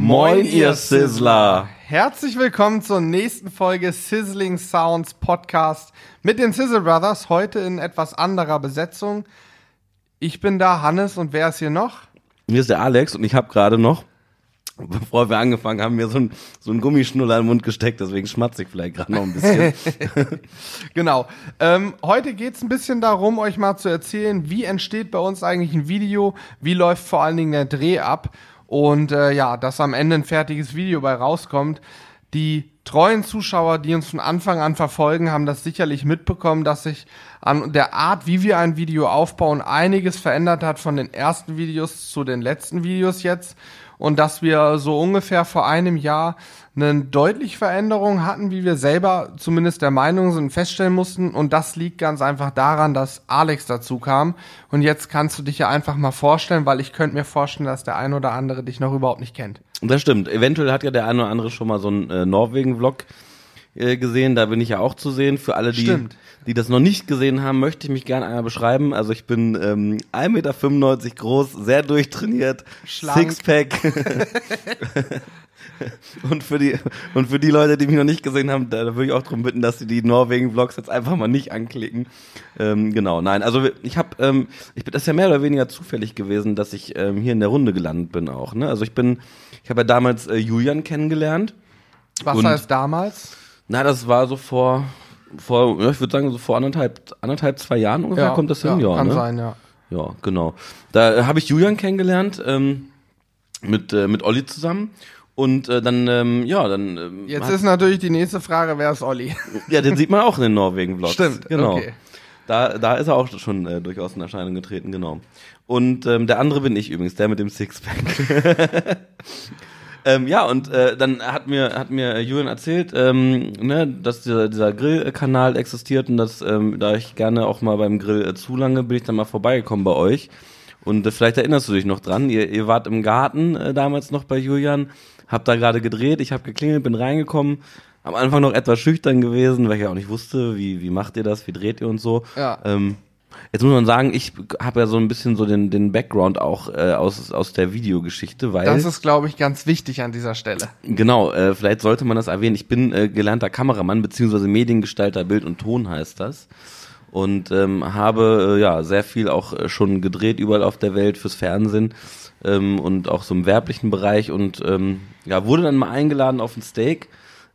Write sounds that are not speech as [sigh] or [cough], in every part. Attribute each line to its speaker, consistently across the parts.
Speaker 1: Moin, ihr Sizzler!
Speaker 2: Herzlich willkommen zur nächsten Folge Sizzling Sounds Podcast mit den Sizzle Brothers. Heute in etwas anderer Besetzung. Ich bin da, Hannes, und wer ist hier noch?
Speaker 1: Hier ist der Alex und ich habe gerade noch, bevor wir angefangen haben, mir so ein, so ein Gummischnuller in den Mund gesteckt, deswegen schmatze ich vielleicht gerade noch ein bisschen. [laughs]
Speaker 2: genau. Ähm, heute geht's ein bisschen darum, euch mal zu erzählen, wie entsteht bei uns eigentlich ein Video, wie läuft vor allen Dingen der Dreh ab und äh, ja, dass am Ende ein fertiges Video bei rauskommt. Die treuen Zuschauer, die uns von Anfang an verfolgen, haben das sicherlich mitbekommen, dass sich an der Art, wie wir ein Video aufbauen, einiges verändert hat von den ersten Videos zu den letzten Videos jetzt und dass wir so ungefähr vor einem Jahr eine deutliche Veränderung hatten, wie wir selber zumindest der Meinung sind, feststellen mussten. Und das liegt ganz einfach daran, dass Alex dazu kam. Und jetzt kannst du dich ja einfach mal vorstellen, weil ich könnte mir vorstellen, dass der ein oder andere dich noch überhaupt nicht kennt.
Speaker 1: Das stimmt. Eventuell hat ja der eine oder andere schon mal so einen äh, Norwegen-Vlog äh, gesehen. Da bin ich ja auch zu sehen. Für alle, die, die das noch nicht gesehen haben, möchte ich mich gerne einmal beschreiben. Also ich bin ähm, 1,95 Meter groß, sehr durchtrainiert,
Speaker 2: Schlank.
Speaker 1: Sixpack. [laughs] und für die und für die Leute, die mich noch nicht gesehen haben, da, da würde ich auch darum bitten, dass sie die Norwegen-Vlogs jetzt einfach mal nicht anklicken. Ähm, genau, nein, also ich habe, ähm, ich bin das ist ja mehr oder weniger zufällig gewesen, dass ich ähm, hier in der Runde gelandet bin auch. Ne? Also ich bin, ich habe ja damals äh, Julian kennengelernt.
Speaker 2: Was heißt damals?
Speaker 1: Na, das war so vor, vor, ja, ich würde sagen so vor anderthalb, anderthalb, zwei Jahren ungefähr kommt das hin, ja.
Speaker 2: Kann
Speaker 1: ne?
Speaker 2: sein, ja.
Speaker 1: Ja, genau. Da äh, habe ich Julian kennengelernt ähm, mit äh, mit Olli zusammen und äh, dann ähm, ja dann ähm,
Speaker 2: Jetzt ist natürlich die nächste Frage, wer ist Olli? [laughs]
Speaker 1: ja den sieht man auch in den Norwegen Vlogs.
Speaker 2: Stimmt,
Speaker 1: genau.
Speaker 2: okay.
Speaker 1: Da da ist er auch schon äh, durchaus in Erscheinung getreten, genau. Und ähm, der andere bin ich übrigens, der mit dem Sixpack. [laughs] Ähm, ja, und äh, dann hat mir, hat mir Julian erzählt, ähm, ne, dass dieser, dieser Grillkanal existiert und dass, ähm, da ich gerne auch mal beim Grill äh, zulange, bin ich dann mal vorbeigekommen bei euch. Und äh, vielleicht erinnerst du dich noch dran, ihr, ihr wart im Garten äh, damals noch bei Julian, habt da gerade gedreht, ich habe geklingelt, bin reingekommen, am Anfang noch etwas schüchtern gewesen, weil ich ja auch nicht wusste, wie, wie macht ihr das, wie dreht ihr und so.
Speaker 2: Ja.
Speaker 1: Ähm, Jetzt muss man sagen, ich habe ja so ein bisschen so den, den Background auch äh, aus, aus der Videogeschichte, weil
Speaker 2: Das ist, glaube ich, ganz wichtig an dieser Stelle.
Speaker 1: Genau, äh, vielleicht sollte man das erwähnen. Ich bin äh, gelernter Kameramann beziehungsweise Mediengestalter, Bild und Ton heißt das. Und ähm, habe äh, ja sehr viel auch äh, schon gedreht überall auf der Welt fürs Fernsehen ähm, und auch so im werblichen Bereich und ähm, ja wurde dann mal eingeladen auf ein Steak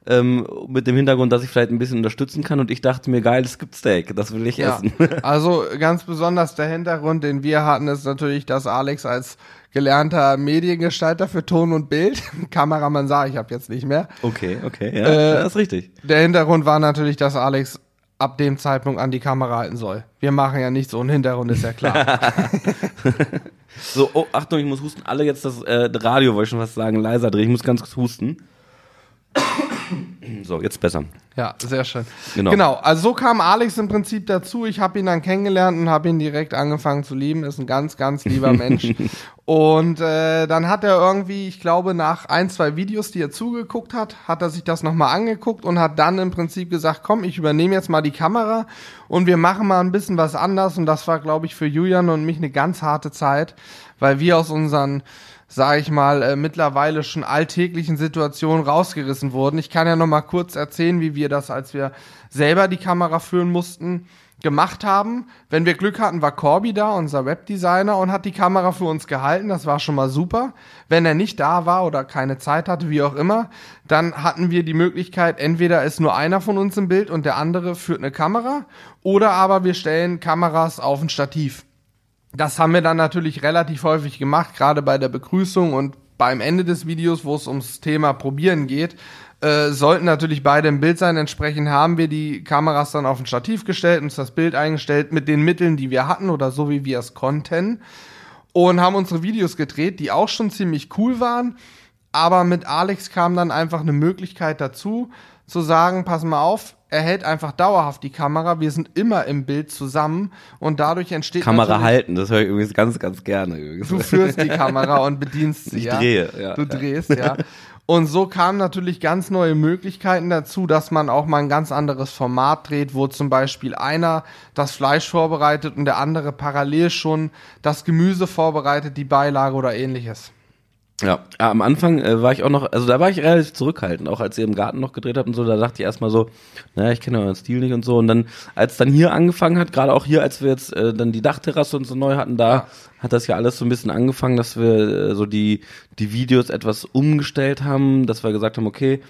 Speaker 1: ähm, mit dem Hintergrund, dass ich vielleicht ein bisschen unterstützen kann und ich dachte mir geil, es gibt Steak, das will ich
Speaker 2: Ja.
Speaker 1: essen. [laughs]
Speaker 2: Also ganz besonders der Hintergrund, den wir hatten, ist natürlich, dass Alex als gelernter Mediengestalter für Ton und Bild, [laughs] Kameramann sah ich habe jetzt nicht mehr.
Speaker 1: Okay, okay, ja,
Speaker 2: Äh,
Speaker 1: das ist richtig.
Speaker 2: Der Hintergrund war natürlich, dass Alex ab dem Zeitpunkt an die Kamera halten soll. Wir machen ja nicht so einen Hintergrund, ist ja klar. [laughs]
Speaker 1: So, oh, Achtung, ich muss husten. Alle jetzt das äh, Radio, wollte ich schon was sagen, leiser drehen. Ich muss ganz kurz husten. [clears throat] So, jetzt besser.
Speaker 2: ja, sehr schön.
Speaker 1: Genau.
Speaker 2: Genau, also so kam Alex im Prinzip dazu. Ich habe ihn dann kennengelernt und habe ihn direkt angefangen zu lieben. Ist ein ganz, ganz lieber [laughs] Mensch. und äh, dann hat er irgendwie, ich glaube, nach ein, zwei Videos, die er zugeguckt hat, hat er sich das nochmal angeguckt und hat dann im Prinzip gesagt, komm, ich übernehme jetzt mal die Kamera und wir machen mal ein bisschen was anders. Und das war, glaube ich, für Julian und mich eine ganz harte Zeit, weil wir aus unseren sage ich mal, äh, mittlerweile schon alltäglichen Situationen rausgerissen wurden. Ich kann ja noch mal kurz erzählen, wie wir das, als wir selber die Kamera führen mussten, gemacht haben. Wenn wir Glück hatten, war Corby da, unser Webdesigner, und hat die Kamera für uns gehalten. Das war schon mal super. Wenn er nicht da war oder keine Zeit hatte, wie auch immer, dann hatten wir die Möglichkeit, entweder ist nur einer von uns im Bild und der andere führt eine Kamera, oder aber wir stellen Kameras auf ein Stativ. Das haben wir dann natürlich relativ häufig gemacht, gerade bei der Begrüßung und beim Ende des Videos, wo es ums Thema Probieren geht, äh, sollten natürlich beide im Bild sein. Entsprechend haben wir die Kameras dann auf ein Stativ gestellt, uns das Bild eingestellt mit den Mitteln, die wir hatten oder so wie wir es konnten und haben unsere Videos gedreht, die auch schon ziemlich cool waren. Aber mit Alex kam dann einfach eine Möglichkeit dazu, zu sagen, pass mal auf, er hält einfach dauerhaft die Kamera, wir sind immer im Bild zusammen und dadurch entsteht
Speaker 1: Kamera halten, das höre ich übrigens ganz, ganz gerne. übrigens.
Speaker 2: Du führst die Kamera und bedienst sie,
Speaker 1: Ich
Speaker 2: ja?
Speaker 1: drehe, ja.
Speaker 2: Du drehst, ja. Und so kamen natürlich ganz neue Möglichkeiten dazu, dass man auch mal ein ganz anderes Format dreht, wo zum Beispiel einer das Fleisch vorbereitet und der andere parallel schon das Gemüse vorbereitet, die Beilage oder ähnliches.
Speaker 1: Ja, am Anfang äh, war ich auch noch, also da war ich relativ zurückhaltend, auch als ihr im Garten noch gedreht habt und so, da dachte ich erstmal so, naja, ich kenne euren Stil nicht und so. Und dann, als dann hier angefangen hat, gerade auch hier, als wir jetzt äh, dann die Dachterrasse und so neu hatten, da hat das ja alles so ein bisschen angefangen, dass wir äh, so die, die Videos etwas umgestellt haben, dass wir gesagt haben, okay,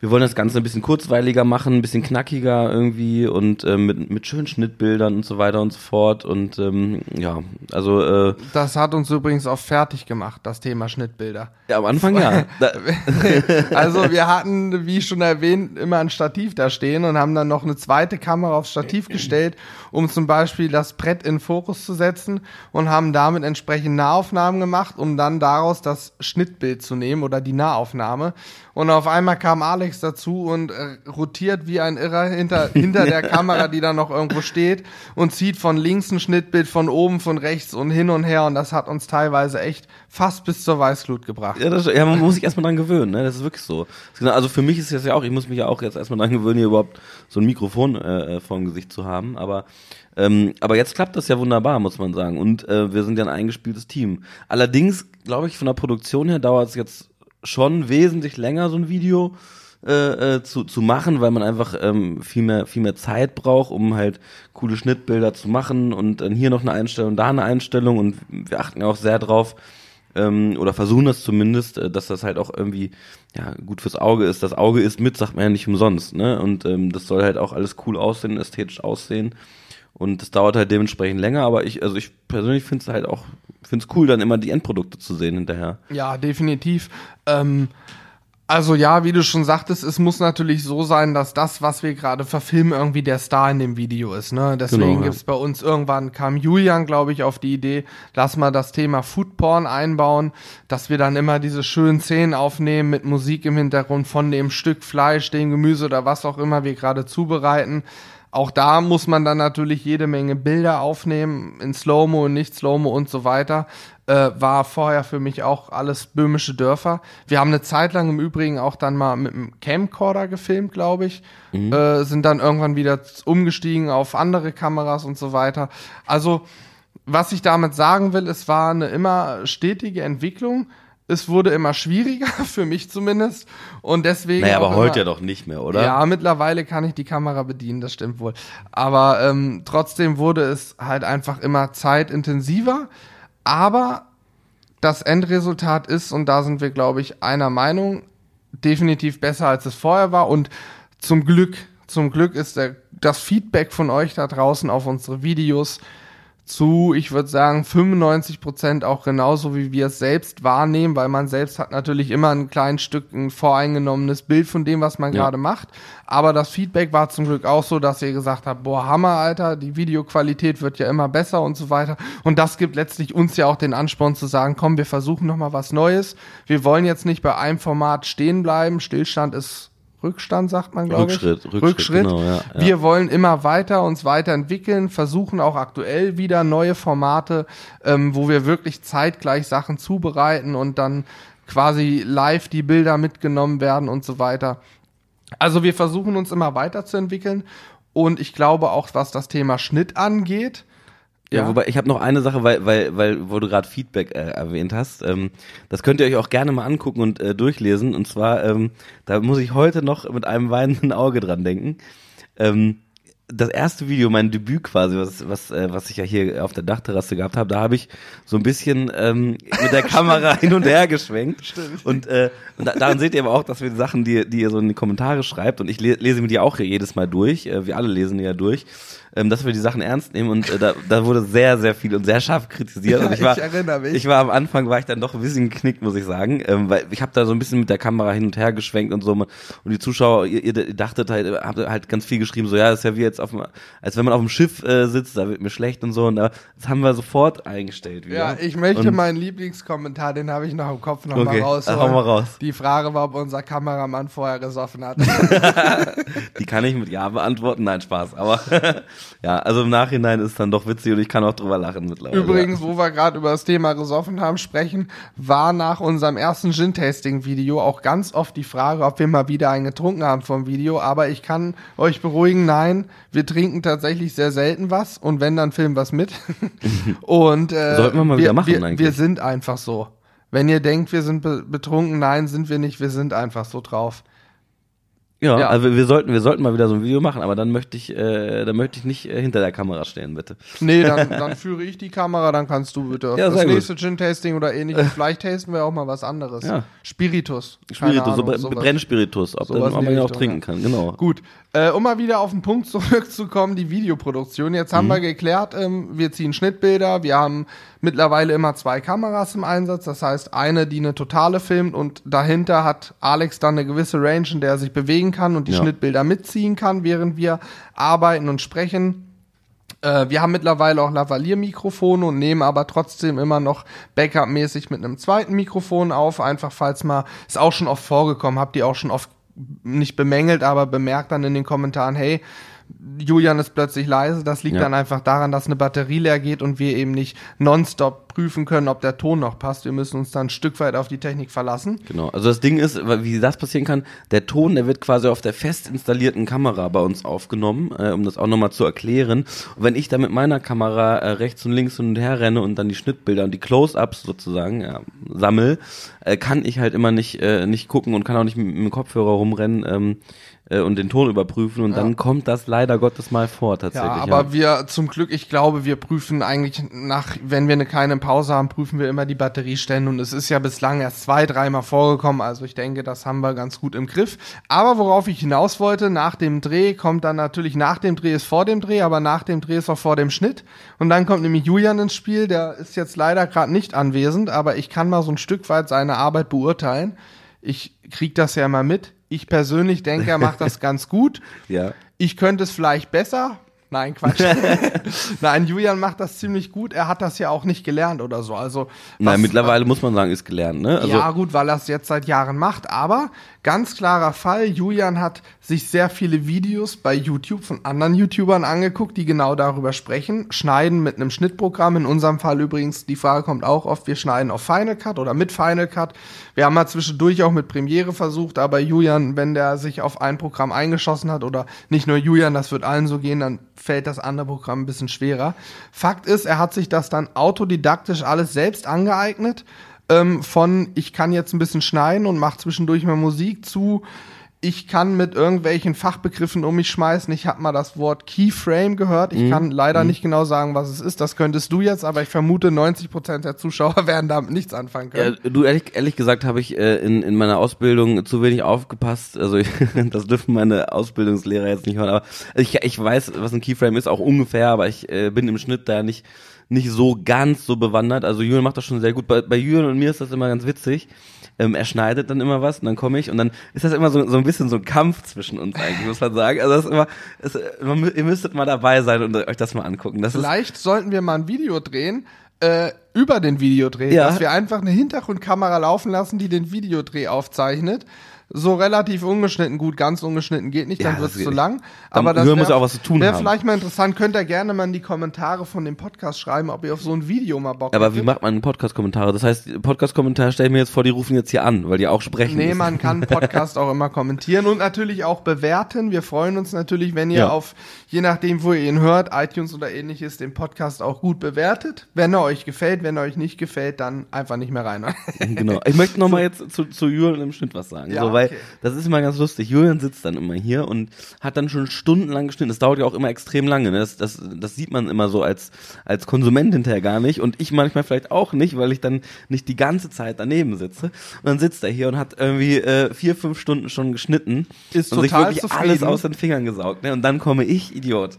Speaker 1: wir wollen das Ganze ein bisschen kurzweiliger machen, ein bisschen knackiger irgendwie und äh, mit, mit schönen Schnittbildern und so weiter und so fort. Und ähm, ja, also. Äh,
Speaker 2: das hat uns übrigens auch fertig gemacht, das Thema Schnittbilder.
Speaker 1: Ja, am Anfang ja. [laughs]
Speaker 2: also wir hatten, wie schon erwähnt, immer ein Stativ da stehen und haben dann noch eine zweite Kamera aufs Stativ [clears throat] gestellt, um zum Beispiel das Brett in Fokus zu setzen und haben damit entsprechend Nahaufnahmen gemacht, um dann daraus das Schnittbild zu nehmen oder die Nahaufnahme. Und auf einmal kam Alex dazu und äh, rotiert wie ein Irrer hinter, hinter der [laughs] Kamera, die da noch irgendwo steht und zieht von links ein Schnittbild, von oben, von rechts und hin und her. Und das hat uns teilweise echt fast bis zur Weißglut gebracht.
Speaker 1: Ja, das, ja man muss sich erstmal dran gewöhnen, ne? Das ist wirklich so. Also für mich ist es ja auch, ich muss mich ja auch jetzt erstmal dran gewöhnen, hier überhaupt so ein Mikrofon äh, äh, vor dem Gesicht zu haben. Aber ähm, aber jetzt klappt das ja wunderbar, muss man sagen. Und äh, wir sind ja ein eingespieltes Team. Allerdings, glaube ich, von der Produktion her dauert es jetzt schon wesentlich länger, so ein Video äh, äh, zu, zu machen, weil man einfach ähm, viel, mehr, viel mehr Zeit braucht, um halt coole Schnittbilder zu machen und dann hier noch eine Einstellung, da eine Einstellung und wir achten auch sehr drauf, ähm, oder versuchen das zumindest, äh, dass das halt auch irgendwie ja, gut fürs Auge ist. Das Auge ist mit, sagt man ja nicht umsonst, ne? Und ähm, das soll halt auch alles cool aussehen, ästhetisch aussehen. Und das dauert halt dementsprechend länger, aber ich, also ich persönlich finde es halt auch, finde es cool, dann immer die Endprodukte zu sehen hinterher.
Speaker 2: Ja, definitiv. Ähm, also ja, wie du schon sagtest, es muss natürlich so sein, dass das, was wir gerade verfilmen, irgendwie der Star in dem Video ist. Ne? Deswegen genau, ja. gibt's bei uns irgendwann, kam Julian, glaube ich, auf die Idee, lass mal das Thema Foodporn einbauen, dass wir dann immer diese schönen Szenen aufnehmen mit Musik im Hintergrund von dem Stück Fleisch, dem Gemüse oder was auch immer wir gerade zubereiten. Auch da muss man dann natürlich jede Menge Bilder aufnehmen, in Slow-Mo und nicht Slow-Mo und so weiter. Äh, war vorher für mich auch alles böhmische Dörfer. Wir haben eine Zeit lang im Übrigen auch dann mal mit einem Camcorder gefilmt, glaube ich. Mhm. Äh, sind dann irgendwann wieder umgestiegen auf andere Kameras und so weiter. Also, was ich damit sagen will, es war eine immer stetige Entwicklung es wurde immer schwieriger, [laughs] für mich zumindest. Und deswegen.
Speaker 1: Naja, aber heute ja doch nicht mehr, oder?
Speaker 2: Ja, mittlerweile kann ich die Kamera bedienen, das stimmt wohl. Aber ähm, trotzdem wurde es halt einfach immer zeitintensiver. Aber das Endresultat ist, und da sind wir, glaube ich, einer Meinung, definitiv besser, als es vorher war. Und zum Glück, zum Glück ist der, das Feedback von euch da draußen auf unsere Videos zu, ich würde sagen, 95 Prozent auch genauso, wie wir es selbst wahrnehmen, weil man selbst hat natürlich immer ein kleines Stück ein voreingenommenes Bild von dem, was man ja. gerade macht. Aber das Feedback war zum Glück auch so, dass ihr gesagt habt, boah, Hammer, Alter, die Videoqualität wird ja immer besser und so weiter. Und das gibt letztlich uns ja auch den Ansporn zu sagen, komm, wir versuchen nochmal was Neues. Wir wollen jetzt nicht bei einem Format stehen bleiben. Stillstand ist Rückstand, sagt man, glaube ich.
Speaker 1: Rückschritt, Rückschritt. Rückschritt. Genau,
Speaker 2: ja, ja. Wir wollen immer weiter uns weiterentwickeln, versuchen auch aktuell wieder neue Formate, ähm, wo wir wirklich zeitgleich Sachen zubereiten und dann quasi live die Bilder mitgenommen werden und so weiter. Also wir versuchen uns immer weiterzuentwickeln und ich glaube auch, was das Thema Schnitt angeht,
Speaker 1: ja, ja, wobei ich habe noch eine Sache, weil, weil, weil, wo du gerade Feedback äh, erwähnt hast. Ähm, das könnt ihr euch auch gerne mal angucken und äh, durchlesen. Und zwar, ähm, da muss ich heute noch mit einem weinenden Auge dran denken. Ähm, das erste Video, mein Debüt quasi, was, was, äh, was ich ja hier auf der Dachterrasse gehabt habe, da habe ich so ein bisschen ähm, mit der [laughs] Kamera hin und her geschwenkt. Stimmt. Und, äh, und da, daran seht ihr aber auch, dass wir die Sachen, die, die ihr so in die Kommentare schreibt, und ich lese mir die auch jedes Mal durch, äh, wir alle lesen die ja durch ähm, dass wir die Sachen ernst nehmen und äh, da, da wurde sehr, sehr viel und sehr scharf kritisiert. und ich war, ich erinnere mich. Ich war am Anfang, war ich dann doch ein bisschen geknickt, muss ich sagen, ähm, weil ich habe da so ein bisschen mit der Kamera hin und her geschwenkt und so und die Zuschauer, ihr, ihr dachtet halt, habt halt ganz viel geschrieben, so ja, das ist ja wie jetzt auf dem, als wenn man auf dem Schiff äh, sitzt, da wird mir schlecht und so und da, das haben wir sofort eingestellt wieder. Ja,
Speaker 2: ich möchte und, meinen Lieblingskommentar, den habe ich noch im Kopf noch okay, mal raus.
Speaker 1: Hau mal raus.
Speaker 2: Die Frage war, ob unser Kameramann vorher gesoffen hat. [laughs]
Speaker 1: die kann ich mit Ja beantworten, nein, Spaß, aber [laughs] ja, also im Nachhinein ist dann doch witzig und ich kann auch drüber lachen mittlerweile.
Speaker 2: Übrigens, wo wir gerade über das Thema gesoffen haben, sprechen, war nach unserem ersten Gin-Tasting-Video auch ganz oft die Frage, ob wir mal wieder einen getrunken haben vom Video. Aber ich kann euch beruhigen, nein, wir trinken tatsächlich sehr selten was und wenn, dann filmen wir es mit. [laughs] und äh,
Speaker 1: Sollten wir mal wieder machen
Speaker 2: wir, eigentlich. Wir sind einfach so. Wenn ihr denkt, wir sind be betrunken, nein, sind wir nicht, wir sind einfach so drauf.
Speaker 1: Ja,
Speaker 2: Ja.
Speaker 1: also wir sollten, wir sollten mal wieder so ein Video machen, aber dann möchte ich, äh, dann möchte ich nicht äh, hinter der Kamera stehen, bitte.
Speaker 2: Nee, dann, [laughs] dann führe ich die Kamera, dann kannst du bitte
Speaker 1: Ja,
Speaker 2: das nächste Gin-Tasting oder ähnliches. [laughs] Vielleicht tasten wir auch mal was anderes.
Speaker 1: Ja.
Speaker 2: Spiritus.
Speaker 1: Spiritus, so
Speaker 2: Ahnung, sowas.
Speaker 1: Brennspiritus, ob, man ihn auch
Speaker 2: Richtung,
Speaker 1: trinken kann, genau.
Speaker 2: Gut, äh, um mal wieder auf den Punkt zurückzukommen, die Videoproduktion. Jetzt haben
Speaker 1: Mhm.
Speaker 2: wir geklärt, ähm, wir ziehen Schnittbilder, wir haben mittlerweile immer zwei Kameras im Einsatz, das heißt eine, die eine totale filmt und dahinter hat Alex dann eine gewisse Range, in der er sich bewegen kann und die
Speaker 1: Ja.
Speaker 2: Schnittbilder mitziehen kann, während wir arbeiten und sprechen. Äh, wir haben mittlerweile auch Lavalier-Mikrofone und nehmen aber trotzdem immer noch Backup-mäßig mit einem zweiten Mikrofon auf, einfach falls mal, ist auch schon oft vorgekommen, habt ihr auch schon oft nicht bemängelt, aber bemerkt dann in den Kommentaren, hey, Julian ist plötzlich leise, das liegt
Speaker 1: Ja.
Speaker 2: dann einfach daran, dass eine Batterie leer geht und wir eben nicht nonstop prüfen können, ob der Ton noch passt. Wir müssen uns dann ein Stück weit auf die Technik verlassen.
Speaker 1: Genau. Also das Ding ist, wie das passieren kann, der Ton, der wird quasi auf der fest installierten Kamera bei uns aufgenommen, äh, um das auch nochmal zu erklären. Und wenn ich da mit meiner Kamera äh, rechts und links hin und her renne und dann die Schnittbilder und die Close-Ups sozusagen ja, sammel, äh, kann ich halt immer nicht, äh, nicht gucken und kann auch nicht mit, mit dem Kopfhörer rumrennen ähm, äh, und den Ton überprüfen. Und dann kommt das leider Gottes mal vor tatsächlich.
Speaker 2: Ja, aber wir zum Glück, ich glaube, wir prüfen eigentlich nach, wenn wir eine kleine Pause haben, prüfen wir immer die Batteriestände und es ist ja bislang erst zwei, dreimal vorgekommen, also ich denke, das haben wir ganz gut im Griff. Aber worauf ich hinaus wollte, nach dem Dreh kommt dann natürlich, nach dem Dreh ist vor dem Dreh, aber nach dem Dreh ist auch vor dem Schnitt und dann kommt nämlich Julian ins Spiel, der ist jetzt leider gerade nicht anwesend, aber ich kann mal so ein Stück weit seine Arbeit beurteilen. Ich krieg das ja immer mit. Ich persönlich denke, er macht das [laughs] ganz gut.
Speaker 1: ja.
Speaker 2: Ich könnte es vielleicht besser. Nein, Quatsch. [laughs] Nein, Julian macht das ziemlich gut. Er hat das ja auch nicht gelernt oder so. Also
Speaker 1: Nein,
Speaker 2: was-
Speaker 1: mittlerweile muss man sagen, ist gelernt, ne? Also,
Speaker 2: ja, gut, weil er es jetzt seit Jahren macht. Aber ganz klarer Fall, Julian hat sich sehr viele Videos bei YouTube von anderen YouTubern angeguckt, die genau darüber sprechen. Schneiden mit einem Schnittprogramm. In unserem Fall übrigens, die Frage kommt auch oft, wir schneiden auf Final Cut oder mit Final Cut. Wir haben mal zwischendurch auch mit Premiere versucht, aber Julian, wenn der sich auf ein Programm eingeschossen hat oder nicht nur Julian, das wird allen so gehen, dann fällt das andere Programm ein bisschen schwerer. Fakt ist, er hat sich das dann autodidaktisch alles selbst angeeignet ähm, von ich kann jetzt ein bisschen schneiden und mache zwischendurch mal Musik zu ich kann mit irgendwelchen Fachbegriffen um mich schmeißen. Ich habe mal das Wort Keyframe gehört. Ich kann leider nicht genau sagen, was es ist. Das könntest du jetzt, aber ich vermute, 90% der Zuschauer [laughs] werden damit nichts anfangen
Speaker 1: Ja,
Speaker 2: können.
Speaker 1: du, ehrlich, ehrlich gesagt habe ich äh, in, in meiner Ausbildung zu wenig aufgepasst. Also ich, [laughs] das dürfen meine Ausbildungslehrer jetzt nicht hören. Aber ich, ich weiß, was ein Keyframe ist, auch ungefähr, aber ich äh, bin im Schnitt da nicht, nicht so ganz so bewandert. Also Julian macht das schon sehr gut. Bei, bei Julian und mir ist das immer ganz witzig. Ähm, er schneidet dann immer was und dann komme ich und dann ist das immer so, so ein bisschen so ein Kampf zwischen uns eigentlich, muss man sagen. Also das ist immer, äh, man, ihr müsstet mal dabei sein und euch das mal angucken. Das ist,
Speaker 2: Vielleicht sollten wir mal ein Video drehen, äh, über den Videodreh,
Speaker 1: Ja.
Speaker 2: dass wir einfach eine Hintergrundkamera laufen lassen, die den Videodreh aufzeichnet. So relativ ungeschnitten, gut, ganz ungeschnitten geht nicht,
Speaker 1: Ja,
Speaker 2: dann
Speaker 1: das
Speaker 2: wird es zu lang. Aber das wär-
Speaker 1: ja auch was zu tun
Speaker 2: Wäre
Speaker 1: haben.
Speaker 2: vielleicht mal interessant, könnt ihr gerne mal in die Kommentare von dem Podcast schreiben, ob ihr auf so ein Video mal Bock
Speaker 1: aber
Speaker 2: hättet.
Speaker 1: wie macht man Podcast-Kommentare? Das heißt, Podcast-Kommentare stelle ich mir jetzt vor, die rufen jetzt hier an, weil die auch sprechen.
Speaker 2: Nee,
Speaker 1: müssen.
Speaker 2: man kann [laughs] Podcast auch immer kommentieren und natürlich auch bewerten. Wir freuen uns natürlich, wenn ihr
Speaker 1: Ja.
Speaker 2: auf, je nachdem, wo ihr ihn hört, iTunes oder ähnliches, den Podcast auch gut bewertet. Wenn er euch gefällt, wenn er euch nicht gefällt, dann einfach nicht mehr rein. [laughs]
Speaker 1: Genau. Ich möchte noch mal jetzt zu, zu Julian im Schnitt was sagen.
Speaker 2: Ja,
Speaker 1: so, weil
Speaker 2: okay.
Speaker 1: das ist immer ganz lustig. Julian sitzt dann immer hier und hat dann schon stundenlang geschnitten. Das dauert ja auch immer extrem lange. Ne? Das, das, das sieht man immer so als, als Konsument hinterher gar nicht. Und ich manchmal vielleicht auch nicht, weil ich dann nicht die ganze Zeit daneben sitze. Und dann sitzt er hier und hat irgendwie äh, vier, fünf Stunden schon geschnitten.
Speaker 2: Ist
Speaker 1: und sich
Speaker 2: total
Speaker 1: wirklich
Speaker 2: zufrieden.
Speaker 1: alles aus den Fingern gesaugt. Ne? Und dann komme ich, Idiot.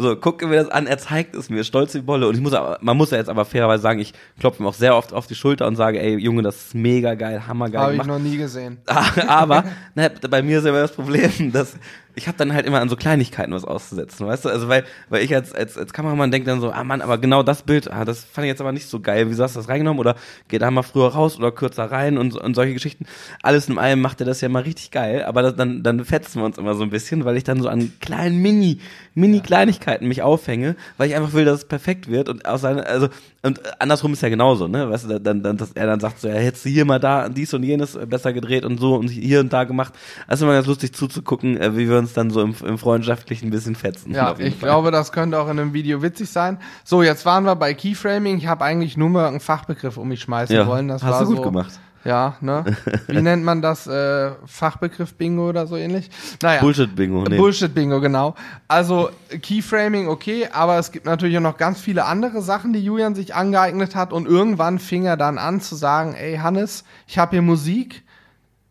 Speaker 1: So, gucke mir das an, er zeigt es mir, stolz wie Bolle. Und ich muss aber, man muss ja jetzt aber fairerweise sagen, ich klopfe ihm auch sehr oft auf die Schulter und sage, ey, Junge, das ist mega geil, hammergeil
Speaker 2: Habe ich noch nie gesehen. [laughs]
Speaker 1: aber na, bei mir ist immer das Problem, dass ich habe dann halt immer an so Kleinigkeiten was auszusetzen, weißt du? Also weil, weil ich als, als, als Kameramann denke dann so, ah Mann, aber genau das Bild, ah, das fand ich jetzt aber nicht so geil. Wieso hast du das reingenommen? Oder geh da mal früher raus oder kürzer rein und, und solche Geschichten. Alles in allem macht er das ja mal richtig geil, aber das, dann, dann fetzen wir uns immer so ein bisschen, weil ich dann so an kleinen Mini, Mini-Kleinigkeiten mich aufhänge, weil ich einfach will, dass es perfekt wird und aus seiner, also, und andersrum ist ja genauso, ne? Weißt du, dann, dann, dass er dann sagt so, ja, hättest du hier mal da dies und jenes besser gedreht und so und hier und da gemacht. Also immer ganz lustig zuzugucken, äh, wie wir uns uns dann so im, im freundschaftlichen ein bisschen fetzen.
Speaker 2: Ja, ich
Speaker 1: Fall.
Speaker 2: glaube, das könnte auch in einem Video witzig sein. So, jetzt waren wir bei Keyframing. Ich habe eigentlich nur mal einen Fachbegriff um mich schmeißen
Speaker 1: ja,
Speaker 2: wollen. Das
Speaker 1: hast
Speaker 2: war
Speaker 1: du gut
Speaker 2: so,
Speaker 1: gemacht.
Speaker 2: Ja, ne? [laughs] Wie nennt man das? Äh, Fachbegriff Bingo oder so ähnlich? Naja.
Speaker 1: Bullshit-Bingo. Nee.
Speaker 2: Bullshit-Bingo, genau. Also Keyframing, okay, aber es gibt natürlich auch noch ganz viele andere Sachen, die Julian sich angeeignet hat und irgendwann fing er dann an zu sagen, ey Hannes, ich habe hier Musik,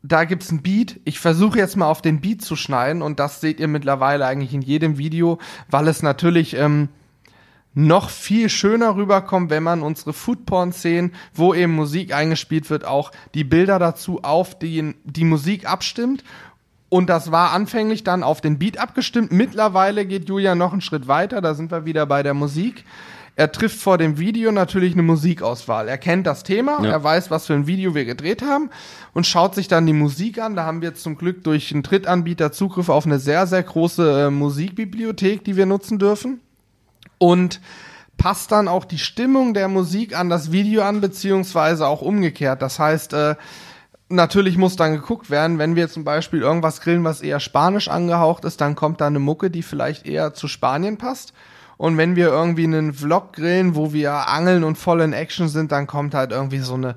Speaker 2: da gibt's ein Beat, ich versuche jetzt mal auf den Beat zu schneiden und das seht ihr mittlerweile eigentlich in jedem Video, weil es natürlich ähm, noch viel schöner rüberkommt, wenn man unsere Foodporn-Szenen, wo eben Musik eingespielt wird, auch die Bilder dazu auf die, die Musik abstimmt. Und das war anfänglich dann auf den Beat abgestimmt. Mittlerweile geht Julia noch einen Schritt weiter, da sind wir wieder bei der Musik. Er trifft vor dem Video natürlich eine Musikauswahl. Er kennt das Thema,
Speaker 1: Ja.
Speaker 2: er weiß, was für ein Video wir gedreht haben und schaut sich dann die Musik an. Da haben wir zum Glück durch einen Drittanbieter Zugriff auf eine sehr, sehr große äh, Musikbibliothek, die wir nutzen dürfen und passt dann auch die Stimmung der Musik an das Video an, beziehungsweise auch umgekehrt. Das heißt, äh, natürlich muss dann geguckt werden, wenn wir zum Beispiel irgendwas grillen, was eher spanisch angehaucht ist, dann kommt da eine Mucke, die vielleicht eher zu Spanien passt. Und wenn wir irgendwie einen Vlog grillen, wo wir angeln und voll in Action sind, dann kommt halt irgendwie so eine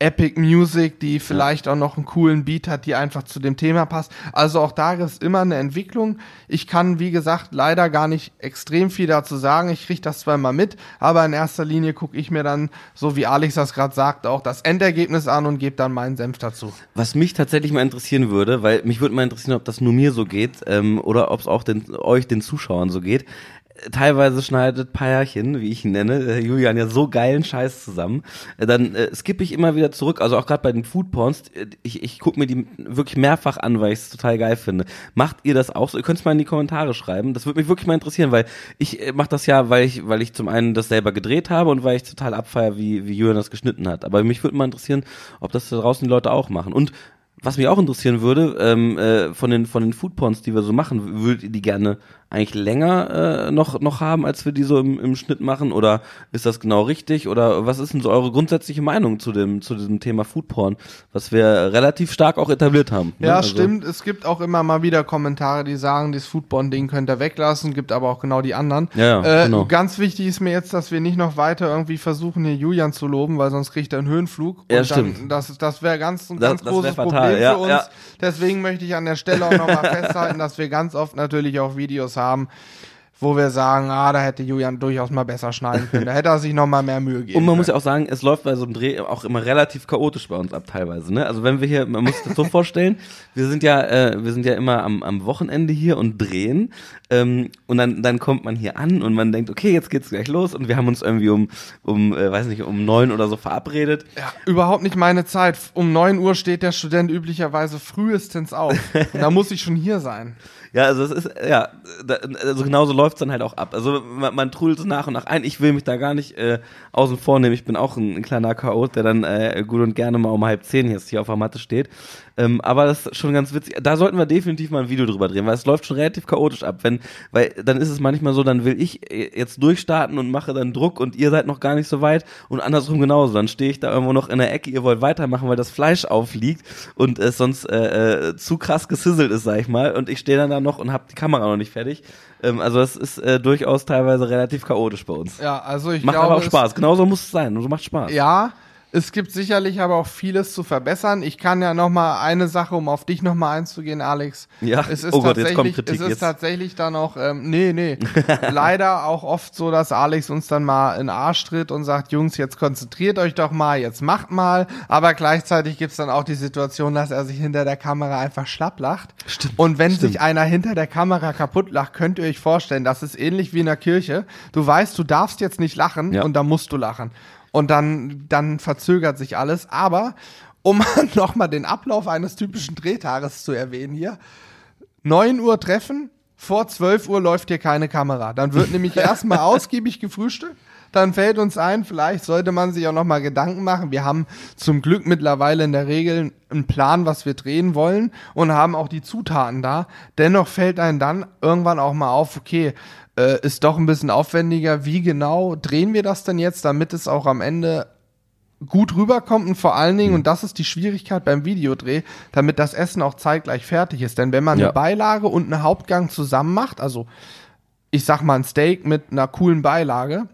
Speaker 2: Epic Music, die vielleicht auch noch einen coolen Beat hat, die einfach zu dem Thema passt. Also auch da ist immer eine Entwicklung. Ich kann, wie gesagt, leider gar nicht extrem viel dazu sagen. Ich kriege das zwar mal mit, aber in erster Linie gucke ich mir dann, so wie Alex das gerade sagt, auch das Endergebnis an und gebe dann meinen Senf dazu.
Speaker 1: Was mich tatsächlich mal interessieren würde, weil mich würde mal interessieren, ob das nur mir so geht ähm, oder ob es auch den, euch, den Zuschauern so geht. Teilweise schneidet Paierchen, wie ich ihn nenne, äh, Julian ja so geilen Scheiß zusammen. Äh, dann äh, skippe ich immer wieder zurück, also auch gerade bei den Foodporns, äh, ich, ich gucke mir die wirklich mehrfach an, weil ich es total geil finde. Macht ihr das auch so? Ihr könnt es mal in die Kommentare schreiben. Das würde mich wirklich mal interessieren, weil ich äh, mache das ja, weil ich, weil ich zum einen das selber gedreht habe und weil ich total abfeier, wie, wie Julian das geschnitten hat. Aber mich würde mal interessieren, ob das da draußen die Leute auch machen. Und was mich auch interessieren würde, ähm, äh, von den von den Foodporns, die wir so machen, würdet ihr die gerne eigentlich länger äh, noch noch haben, als wir die so im, im Schnitt machen? Oder ist das genau richtig? Oder was ist denn so eure grundsätzliche Meinung zu dem zu diesem Thema Foodporn, was wir relativ stark auch etabliert haben? ne?
Speaker 2: Ja,
Speaker 1: Also-
Speaker 2: stimmt. Es gibt auch immer mal wieder Kommentare, die sagen, das Foodborn-Ding könnt ihr weglassen, gibt aber auch genau die anderen.
Speaker 1: Ja, ja,
Speaker 2: äh,
Speaker 1: genau.
Speaker 2: Ganz wichtig ist mir jetzt, dass wir nicht noch weiter irgendwie versuchen, hier Julian zu loben, weil sonst kriegt er einen Höhenflug.
Speaker 1: Ja,
Speaker 2: Und dann,
Speaker 1: stimmt.
Speaker 2: Das, das wäre ganz, ein
Speaker 1: Das-
Speaker 2: ganz
Speaker 1: das
Speaker 2: großes
Speaker 1: fatal,
Speaker 2: Problem
Speaker 1: ja,
Speaker 2: für uns.
Speaker 1: ja.
Speaker 2: Deswegen möchte ich an der Stelle auch nochmal [laughs] festhalten, dass wir ganz oft natürlich auch Videos haben, wo wir sagen, ah, da hätte Julian durchaus mal besser schneiden können. Da hätte er sich noch mal mehr Mühe geben
Speaker 1: Und man muss ja auch sagen, es läuft bei so einem Dreh auch immer relativ chaotisch bei uns ab teilweise. Ne? Also wenn wir hier, man muss sich das so vorstellen, [laughs] wir sind ja, äh, wir sind ja immer am, am Wochenende hier und drehen ähm, und dann, dann kommt man hier an und man denkt, okay, jetzt geht's gleich los und wir haben uns irgendwie um, um, äh, weiß nicht, um neun oder so verabredet.
Speaker 2: Ja, überhaupt nicht meine Zeit. Um 9 Uhr steht der Student üblicherweise frühestens auf. Und [laughs] da muss ich schon hier sein.
Speaker 1: Ja, also es ist, ja, da, also genauso läuft's dann halt auch ab. Also man, man trudelt so nach und nach ein. Ich will mich da gar nicht äh, außen vor nehmen. Ich bin auch ein, ein kleiner Chaot, der dann äh, gut und gerne mal um halb zehn jetzt hier auf der Matte steht. Ähm, aber das ist schon ganz witzig. Da sollten wir definitiv mal ein Video drüber drehen, weil es läuft schon relativ chaotisch ab. Wenn, weil dann ist es manchmal so, dann will ich äh, jetzt durchstarten und mache dann Druck und ihr seid noch gar nicht so weit und andersrum genauso. Dann stehe ich da irgendwo noch in der Ecke, ihr wollt weitermachen, weil das Fleisch aufliegt und es sonst äh, äh, zu krass gesizzelt ist, sag ich mal. Und ich stehe dann da noch und habe die Kamera noch nicht fertig. Ähm, also es ist äh, durchaus teilweise relativ chaotisch bei uns.
Speaker 2: Ja, also ich
Speaker 1: Macht
Speaker 2: glaube,
Speaker 1: aber auch Spaß. Genauso muss es sein. Und so macht Spaß.
Speaker 2: Ja, es gibt sicherlich aber auch vieles zu verbessern. Ich kann ja noch mal eine Sache, um auf dich noch mal einzugehen, Alex.
Speaker 1: Ja.
Speaker 2: Es ist
Speaker 1: Oh Gott, jetzt
Speaker 2: tatsächlich,
Speaker 1: kommt Kritik.
Speaker 2: es ist
Speaker 1: Jetzt-
Speaker 2: tatsächlich dann auch, ähm, nee, nee, [laughs] leider auch oft so, dass Alex uns dann mal in den Arsch tritt und sagt, Jungs, jetzt konzentriert euch doch mal, jetzt macht mal. Aber gleichzeitig gibt's dann auch die Situation, dass er sich hinter der Kamera einfach schlapp lacht.
Speaker 1: Stimmt,
Speaker 2: Und wenn
Speaker 1: stimmt.
Speaker 2: sich einer hinter der Kamera kaputt lacht, könnt ihr euch vorstellen, das ist ähnlich wie in der Kirche. Du weißt, du darfst jetzt nicht lachen
Speaker 1: Ja.
Speaker 2: und da musst du lachen. Und dann, dann verzögert sich alles. Aber um [laughs] nochmal den Ablauf eines typischen Drehtages zu erwähnen hier. 9 Uhr Treffen, vor 12 Uhr läuft hier keine Kamera. Dann wird nämlich [laughs] erstmal ausgiebig gefrühstückt. Dann fällt uns ein, vielleicht sollte man sich auch nochmal Gedanken machen. Wir haben zum Glück mittlerweile in der Regel einen Plan, was wir drehen wollen und haben auch die Zutaten da. Dennoch fällt einem dann irgendwann auch mal auf, okay, äh, ist doch ein bisschen aufwendiger. Wie genau drehen wir das denn jetzt, damit es auch am Ende gut rüberkommt und vor allen Dingen, und das ist die Schwierigkeit beim Videodreh, damit das Essen auch zeitgleich fertig ist. Denn wenn man
Speaker 1: Ja.
Speaker 2: eine Beilage und einen Hauptgang zusammen macht, also ich sag mal ein Steak mit einer coolen Beilage,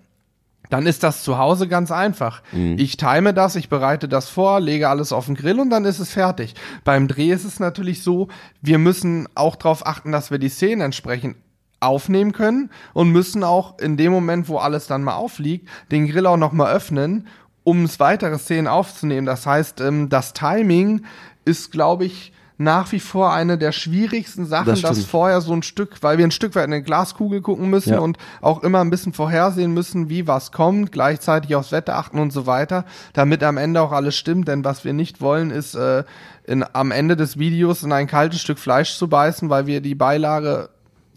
Speaker 2: dann ist das zu Hause ganz einfach. Ich time das, ich bereite das vor, lege alles auf den Grill und dann ist es fertig. Beim Dreh ist es natürlich so, wir müssen auch darauf achten, dass wir die Szenen entsprechend aufnehmen können und müssen auch in dem Moment, wo alles dann mal aufliegt, den Grill auch noch mal öffnen, um es weitere Szenen aufzunehmen. Das heißt, ähm, das Timing ist, glaube ich, nach wie vor eine der schwierigsten Sachen,
Speaker 1: Das
Speaker 2: das,
Speaker 1: stimmt.
Speaker 2: vorher so ein Stück, weil wir ein Stück weit in eine Glaskugel gucken müssen
Speaker 1: Ja.
Speaker 2: und auch immer ein bisschen vorhersehen müssen, wie was kommt, gleichzeitig aufs Wetter achten und so weiter, damit am Ende auch alles stimmt. Denn was wir nicht wollen, ist äh, in, am Ende des Videos in ein kaltes Stück Fleisch zu beißen, weil wir die Beilage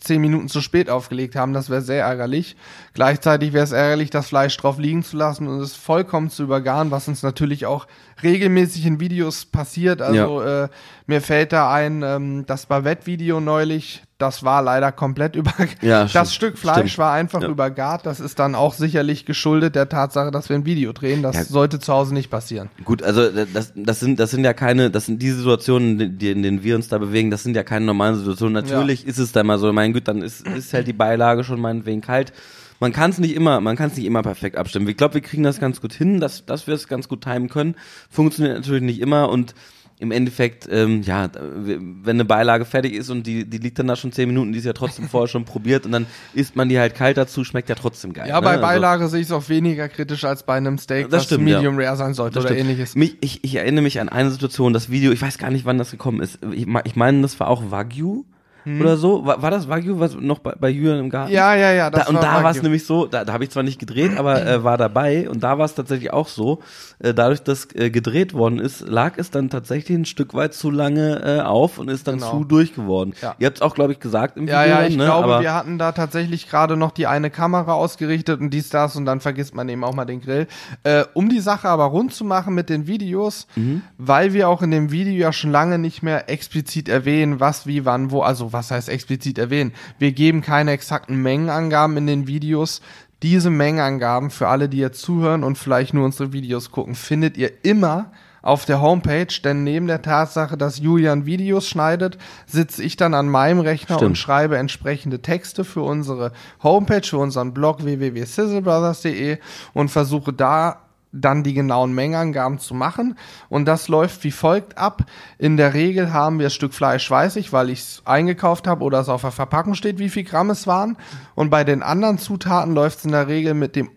Speaker 2: zehn Minuten zu spät aufgelegt haben. Das wäre sehr ärgerlich. Gleichzeitig wäre es ärgerlich, das Fleisch drauf liegen zu lassen und es vollkommen zu übergaren, was uns natürlich auch regelmäßig in Videos passiert. Also äh, mir fällt da ein, ähm, das Bavette-Video neulich, das war leider komplett [laughs] über.
Speaker 1: Ja,
Speaker 2: das. Stück Fleisch
Speaker 1: Stimmt.
Speaker 2: war einfach
Speaker 1: Ja.
Speaker 2: übergart. Das ist dann auch sicherlich geschuldet der Tatsache, dass wir ein Video drehen. Das
Speaker 1: Ja.
Speaker 2: sollte zu Hause nicht passieren.
Speaker 1: Gut, also äh, das, das sind das sind ja keine, das sind die Situationen, die, in denen wir uns da bewegen, das sind ja keine normalen Situationen. Natürlich ist es da mal so, mein Gott, dann ist, ist halt die Beilage schon meinetwegen kalt. Man kann es nicht immer, man kann es nicht immer perfekt abstimmen. Ich glaube, wir kriegen das ganz gut hin, dass, dass wir es ganz gut timen können. Funktioniert natürlich nicht immer und im Endeffekt, ähm, ja, wenn eine Beilage fertig ist und die, die liegt dann da schon zehn Minuten, die ist ja trotzdem [laughs] vorher schon probiert und dann isst man die halt kalt dazu, schmeckt ja trotzdem geil.
Speaker 2: Ja,
Speaker 1: ne?
Speaker 2: bei
Speaker 1: Also-
Speaker 2: Beilage sehe ich es auch weniger kritisch als bei einem Steak,
Speaker 1: Das stimmt,
Speaker 2: Medium Rare sein sollte
Speaker 1: Das
Speaker 2: oder
Speaker 1: stimmt.
Speaker 2: ähnliches.
Speaker 1: Mich, ich, ich erinnere mich an eine Situation, das Video, ich weiß gar nicht, wann das gekommen ist. Ich, ich meine, das war auch Wagyu oder so. War, war das Wagyu, was noch bei, bei Julian im Garten?
Speaker 2: Hm. Ja, ja, ja.
Speaker 1: Da, und da war es nämlich so, da, da habe ich zwar nicht gedreht, aber äh, war dabei und da war es tatsächlich auch so. Äh, dadurch, dass äh, gedreht worden ist, lag es dann tatsächlich ein Stück weit zu lange äh, auf und ist dann
Speaker 2: Genau.
Speaker 1: zu durch geworden.
Speaker 2: Ja.
Speaker 1: Ihr habt es auch, glaube ich, gesagt im
Speaker 2: Ja,
Speaker 1: Video.
Speaker 2: ja,
Speaker 1: dann,
Speaker 2: ich
Speaker 1: ne?
Speaker 2: glaube,
Speaker 1: aber,
Speaker 2: wir hatten da tatsächlich gerade noch die eine Kamera ausgerichtet und dies, das und dann vergisst man eben auch mal den Grill. Äh, um die Sache aber rund zu machen mit den Videos,
Speaker 1: Mhm.
Speaker 2: weil wir auch in dem Video ja schon lange nicht mehr explizit erwähnen, was, wie, wann, wo, also was heißt explizit erwähnen. Wir geben keine exakten Mengenangaben in den Videos. Diese Mengenangaben für alle, die jetzt zuhören und vielleicht nur unsere Videos gucken, findet ihr immer auf der Homepage, denn neben der Tatsache, dass Julian Videos schneidet, sitze ich dann an meinem Rechner
Speaker 1: Stimmt.
Speaker 2: und schreibe entsprechende Texte für unsere Homepage, für unseren Blog www.sizzlebrothers.de und versuche da dann die genauen Mengenangaben zu machen. Und das läuft wie folgt ab. In der Regel haben wir das Stück Fleisch, weiß ich, weil ich es eingekauft habe oder es auf der Verpackung steht, wie viel Gramm es waren. Und bei den anderen Zutaten läuft es in der Regel mit dem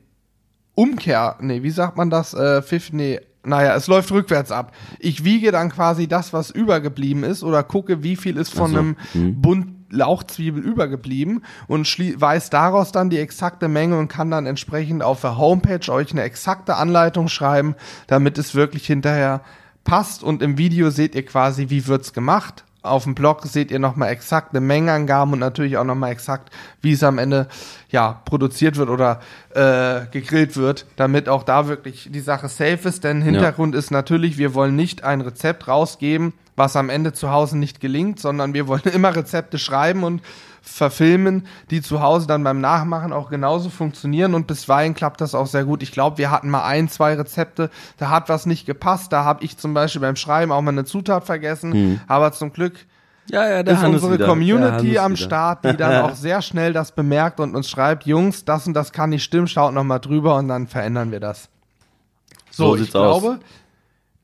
Speaker 2: Umkehr, nee, wie sagt man das? Äh, Pfiff, nee, naja, es läuft rückwärts ab. Ich wiege dann quasi das, was übergeblieben ist, oder gucke, wie viel ist von
Speaker 1: so,
Speaker 2: einem
Speaker 1: mhm.
Speaker 2: Bund Lauchzwiebel übergeblieben und weiß daraus dann die exakte Menge und kann dann entsprechend auf der Homepage euch eine exakte Anleitung schreiben, damit es wirklich hinterher passt. Und im Video seht ihr quasi, wie wird's gemacht. Auf dem Blog seht ihr nochmal exakte Mengenangaben und natürlich auch nochmal exakt, wie es am Ende ja produziert wird oder äh, gegrillt wird, damit auch da wirklich die Sache safe ist. Denn Hintergrund ist natürlich, wir wollen nicht ein Rezept rausgeben, was am Ende zu Hause nicht gelingt, sondern wir wollen [laughs] immer Rezepte schreiben und verfilmen, die zu Hause dann beim Nachmachen auch genauso funktionieren und bisweilen klappt das auch sehr gut. Ich glaube, wir hatten mal ein, zwei Rezepte, da hat was nicht gepasst, da habe ich zum Beispiel beim Schreiben auch mal eine Zutat vergessen, aber zum Glück
Speaker 1: ja, ja,
Speaker 2: ist
Speaker 1: Hannes
Speaker 2: unsere
Speaker 1: wieder. Der
Speaker 2: Community am
Speaker 1: wieder.
Speaker 2: Start, die dann auch sehr schnell das bemerkt und uns schreibt, Jungs, das und das kann nicht stimmen, schaut noch mal drüber und dann verändern wir das. So,
Speaker 1: So
Speaker 2: ich
Speaker 1: sieht's aus.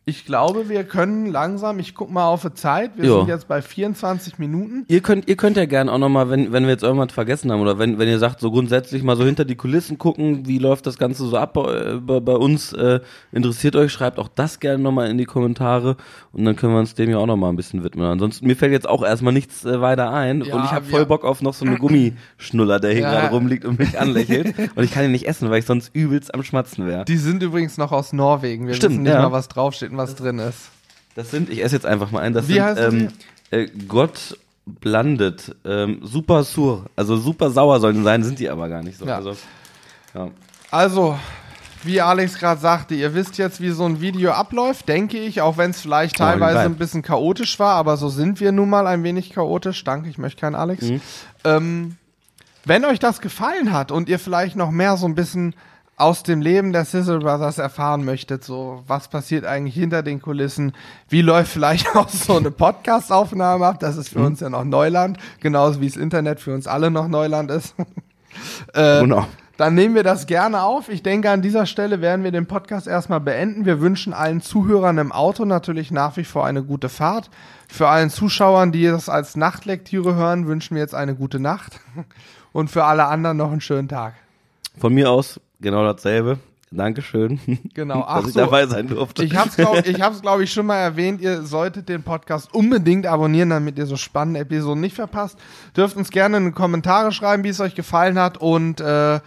Speaker 2: Ich glaube, wir können langsam, ich guck mal auf die Zeit, wir
Speaker 1: Jo.
Speaker 2: sind jetzt bei 24 Minuten.
Speaker 1: Ihr könnt, ihr könnt ja gerne auch nochmal, wenn, wenn wir jetzt irgendwas vergessen haben oder wenn, wenn ihr sagt, so grundsätzlich mal so hinter die Kulissen gucken, wie läuft das Ganze so ab bei, bei, bei uns, äh, interessiert euch, schreibt auch das gerne nochmal in die Kommentare und dann können wir uns dem ja auch nochmal ein bisschen widmen. Ansonsten, mir fällt jetzt auch erstmal nichts äh, weiter ein
Speaker 2: Ja,
Speaker 1: und ich habe voll Bock auf noch so eine [clears throat] Gummischnuller, der hier
Speaker 2: Ja.
Speaker 1: gerade rumliegt und mich anlächelt [laughs] und ich kann ihn nicht essen, weil ich sonst übelst am Schmatzen wäre.
Speaker 2: Die sind übrigens noch aus Norwegen. Wir
Speaker 1: Stimmt,
Speaker 2: wissen nicht
Speaker 1: ja.
Speaker 2: mal, was draufsteht und was drin ist.
Speaker 1: Das sind, ich esse jetzt einfach mal ein, das
Speaker 2: Wie
Speaker 1: sind
Speaker 2: heißen
Speaker 1: ähm, äh, Gott blandet, ähm, super sur, also super sauer sollen sein, sind die aber gar nicht so.
Speaker 2: Ja.
Speaker 1: Also, ja.
Speaker 2: Also, wie Alex gerade sagte, ihr wisst jetzt, wie so ein Video abläuft, denke ich, auch wenn es vielleicht
Speaker 1: Oh,
Speaker 2: teilweise
Speaker 1: geil.
Speaker 2: ein bisschen chaotisch war, aber so sind wir nun mal ein wenig chaotisch. Danke, ich möchte keinen Alex.
Speaker 1: Mhm.
Speaker 2: Ähm, wenn euch das gefallen hat und ihr vielleicht noch mehr so ein bisschen aus dem Leben der Sizzle Brothers erfahren möchtet, so was passiert eigentlich hinter den Kulissen, wie läuft vielleicht [laughs] auch so eine Podcast-Aufnahme ab, das ist für
Speaker 1: Mhm.
Speaker 2: uns ja noch Neuland, genauso wie das Internet für uns alle noch Neuland ist. [laughs] äh,
Speaker 1: Genau.
Speaker 2: dann nehmen wir das gerne auf. Ich denke, an dieser Stelle werden wir den Podcast erstmal beenden. Wir wünschen allen Zuhörern im Auto natürlich nach wie vor eine gute Fahrt. Für allen Zuschauern, die das als Nachtlektüre hören, wünschen wir jetzt eine gute Nacht. [laughs] Und für alle anderen noch einen schönen Tag.
Speaker 1: Von mir aus genau dasselbe. Dankeschön,
Speaker 2: Genau. [laughs] Ach
Speaker 1: dass ich
Speaker 2: so.
Speaker 1: dabei sein durfte.
Speaker 2: Ich hab's, glaub, ich hab's, glaube ich, schon mal erwähnt. Ihr solltet den Podcast unbedingt abonnieren, damit ihr so spannende Episoden nicht verpasst. Dürft uns gerne in die Kommentare schreiben, wie es euch gefallen hat. Und äh,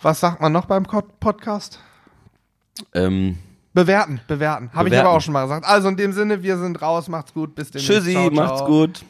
Speaker 2: was sagt man noch beim Podcast?
Speaker 1: ähm,
Speaker 2: Bewerten, bewerten. Habe ich aber auch schon mal gesagt. Also in dem Sinne, wir sind raus. Macht's gut. Bis demnächst.
Speaker 1: tschüssi,
Speaker 2: Ciao, ciao.
Speaker 1: macht's gut.